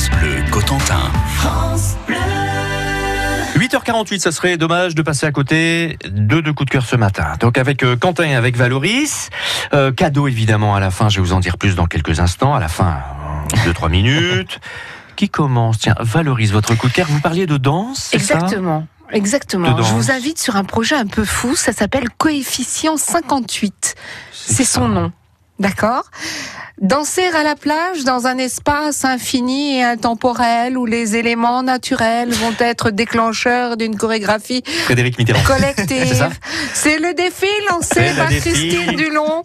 France Bleu Cotentin. 8h48, ça serait dommage de passer à côté de deux coups de cœur ce matin. Donc avec euh, Quentin et avec Valoris. Euh, cadeau évidemment à la fin, je vais vous en dire plus dans quelques instants. À la fin, 2-3 minutes. Qui commence? Tiens, Valoris, votre coup de cœur. Vous parliez de danse ça? Exactement. Exactement. Je vous invite sur un projet un peu fou. Ça s'appelle Coefficient 58. C'est son nom. D'accord Danser à la plage dans un espace infini et intemporel où les éléments naturels vont être déclencheurs d'une chorégraphie Frédéric Mitterrand. C'est collective. C'est le défi lancé par Christine Dulon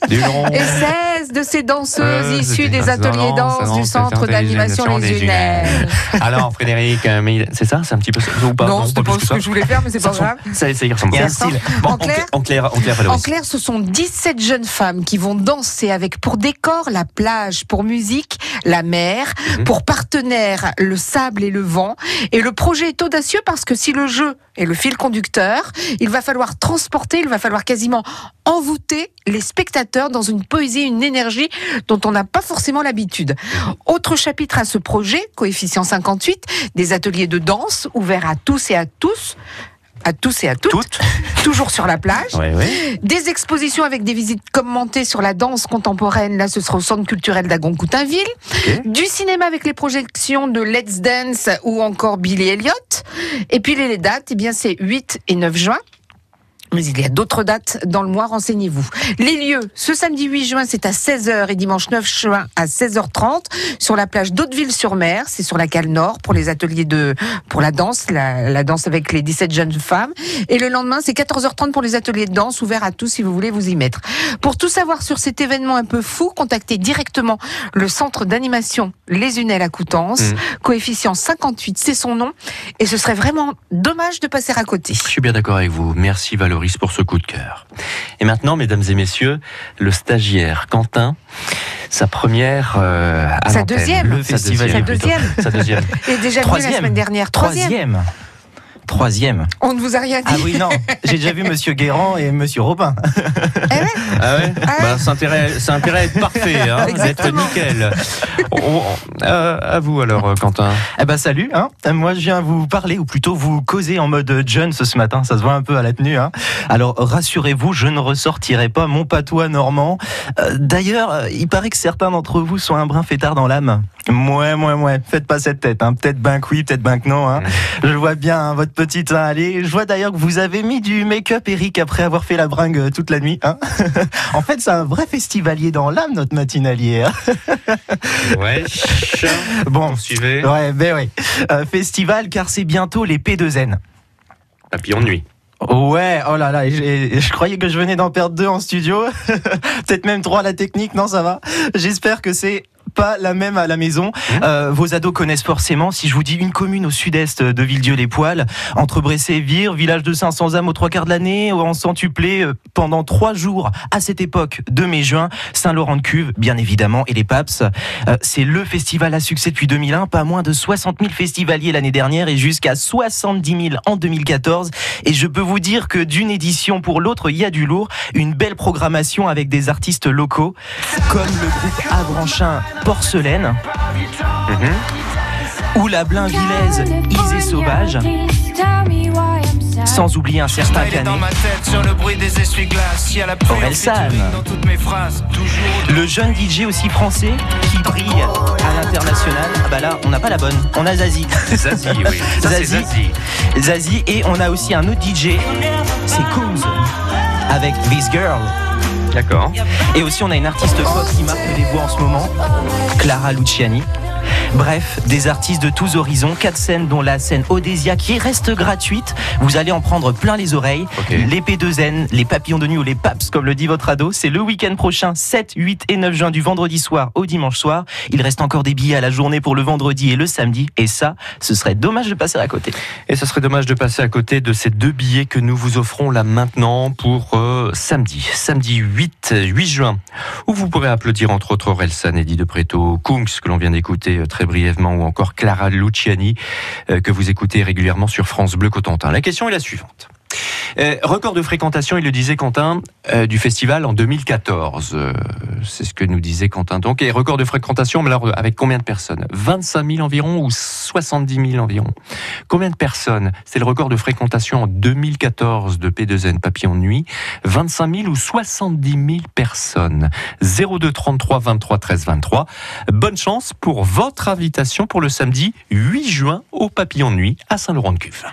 16 de ces danseuses Euh, issues des ateliers danse du centre d'animation Les Unelles. Alors Frédéric, euh, mais c'est ça C'est un petit peu ça ou pas Non, c'était pas ce que je voulais faire, mais c'est pas grave. Ça, ça y ressemble. Bon, En clair- en clair, en clair, En clair, ce sont 17 jeunes femmes qui vont danser avec pour décor la plage, pour musique la mer, Mhm. pour partenaire le sable et le vent. Et le projet est audacieux parce que si le jeu est le fil conducteur, il va falloir transporter, il va falloir quasiment envoûter les spectateurs dans une poésie, une énergie dont on n'a pas forcément l'habitude. Autre chapitre à ce projet, coefficient 58, des ateliers de danse ouverts à tous et à tous. À tous et à toutes, Toutes toujours sur la plage. Ouais, ouais. Des expositions avec des visites commentées sur la danse contemporaine. Là, ce sera au Centre culturel d'Agon-Coutainville. Du cinéma avec les projections de Let's Dance ou encore Billy Elliot. Et puis les dates, eh bien, c'est 8 et 9 juin. Mais il y a d'autres dates dans le mois, renseignez-vous. Les lieux, ce samedi 8 juin, c'est à 16h et dimanche 9 juin à 16h30 sur la plage d'Hauteville-sur-Mer, c'est sur la cale nord pour les ateliers de pour la danse, la, la danse avec les 17 jeunes femmes et le lendemain, c'est 14h30 pour les ateliers de danse ouverts à tous si vous voulez vous y mettre. Pour tout savoir sur cet événement un peu fou, contactez directement le centre d'animation Les Unelles à Coutances, Mhm. coefficient 58, c'est son nom et ce serait vraiment dommage de passer à côté. Je suis bien d'accord avec vous. Merci Pour ce coup de cœur. Et maintenant, mesdames et messieurs, le stagiaire Quentin, sa première euh, à Sa deuxième. Le Sa festival deuxième. Sa deuxième. Sa deuxième. Et déjà venu la Troisième. semaine dernière. Troisième. Troisième. Troisième. On ne vous a rien dit. Ah oui, non. J'ai déjà vu Monsieur Guérand et Monsieur Robin. Eh ouais. Ah ouais Ah bah, C'est intérêt, c'est intérêt à être parfait, hein, d'être nickel. On- on- euh, à vous alors, euh, Quentin. Eh ben salut. Hein. Moi, je viens vous parler, ou plutôt vous causer en mode John ce matin. Ça se voit un peu à la tenue. Hein. Alors rassurez-vous, je ne ressortirai pas mon patois normand. Euh, D'ailleurs, il paraît que certains d'entre vous sont un brin fêtard dans l'âme. Mouais, mouais, mouais. Faites pas cette tête. Hein. Peut-être ben que oui, peut-être ben que non. Hein. Je vois bien hein, votre petite allez. Je vois d'ailleurs que vous avez mis du make-up, Eric, après avoir fait la bringue euh, toute la nuit. En fait, c'est un vrai festivalier dans l'âme, notre matinalier. Ouais. Bon, suivez. Ouais, ben oui. Euh, festival, car c'est bientôt les P2N. Papillon de nuit. Ouais, oh là là, je croyais que je venais d'en perdre deux en studio. Peut-être même trois à la technique, non, ça va. J'espère que c'est pas la même à la maison. Euh, vos ados connaissent forcément, si je vous dis une commune au sud-est de Villedieu-les-Poils, entre Bressé et Vire, village de 500 âmes aux trois quarts de l'année, en centuplé euh, pendant trois jours à cette époque de mai-juin, Saint-Laurent-de-Cuve, bien évidemment, et les Paps. Euh, c'est le festival à succès depuis 2001, pas moins de 60 000 festivaliers l'année dernière et jusqu'à 70 000 en 2014. Et je peux vous dire que d'une édition pour l'autre, il y a du lourd, une belle programmation avec des artistes locaux, comme le groupe Avranchin Porcelaine, ou la Blainvillaise Isée Sauvage, sans oublier un certain Il est dans Canet. ma tête sur le jeune DJ aussi français qui brille à l'international. Ah bah là, on n'a pas la bonne. On a Zazie. Zazie, oui. Ça, Zazie. Zazie. Zazie et on a aussi un autre DJ, c'est Coombs avec This Girl. D'accord. Et aussi on a une artiste pop qui marque les voix en ce moment, Clara Luciani. Bref, des artistes de tous horizons, quatre scènes dont la scène Odésia qui reste gratuite. Vous allez en prendre plein les oreilles. Ok. Les P2N, les papillons de nuit ou les paps comme le dit votre ado, c'est le week-end prochain 7, 8 et 9 juin du vendredi soir au dimanche soir. Il reste encore des billets à la journée pour le vendredi et le samedi et ça, ce serait dommage de passer à côté. Et ce serait dommage de passer à côté de ces deux billets que nous vous offrons là maintenant pour euh, samedi, samedi 8, 8 juin, où vous pourrez applaudir entre autres Orelsan, Eddie de Preto, Kungs que l'on vient d'écouter euh, très brièvement, ou encore Clara Luciani euh, que vous écoutez régulièrement sur France Bleu Cotentin. La question est la suivante. Euh, record de fréquentation, il le disait Quentin, euh, du festival en 2014. Euh, c'est ce que nous disait Quentin. Donc, et record de fréquentation, mais alors avec combien de personnes? 25 000 environ ou 70 000 environ? Combien de personnes? C'est le record de fréquentation en 2014 de P2N Papillon Nuit. 25 000 ou 70 000 personnes? 02 33 23 13 23. Bonne chance pour votre invitation pour le samedi 8 juin au Papillon Nuit à Saint-Laurent-de-Cuve.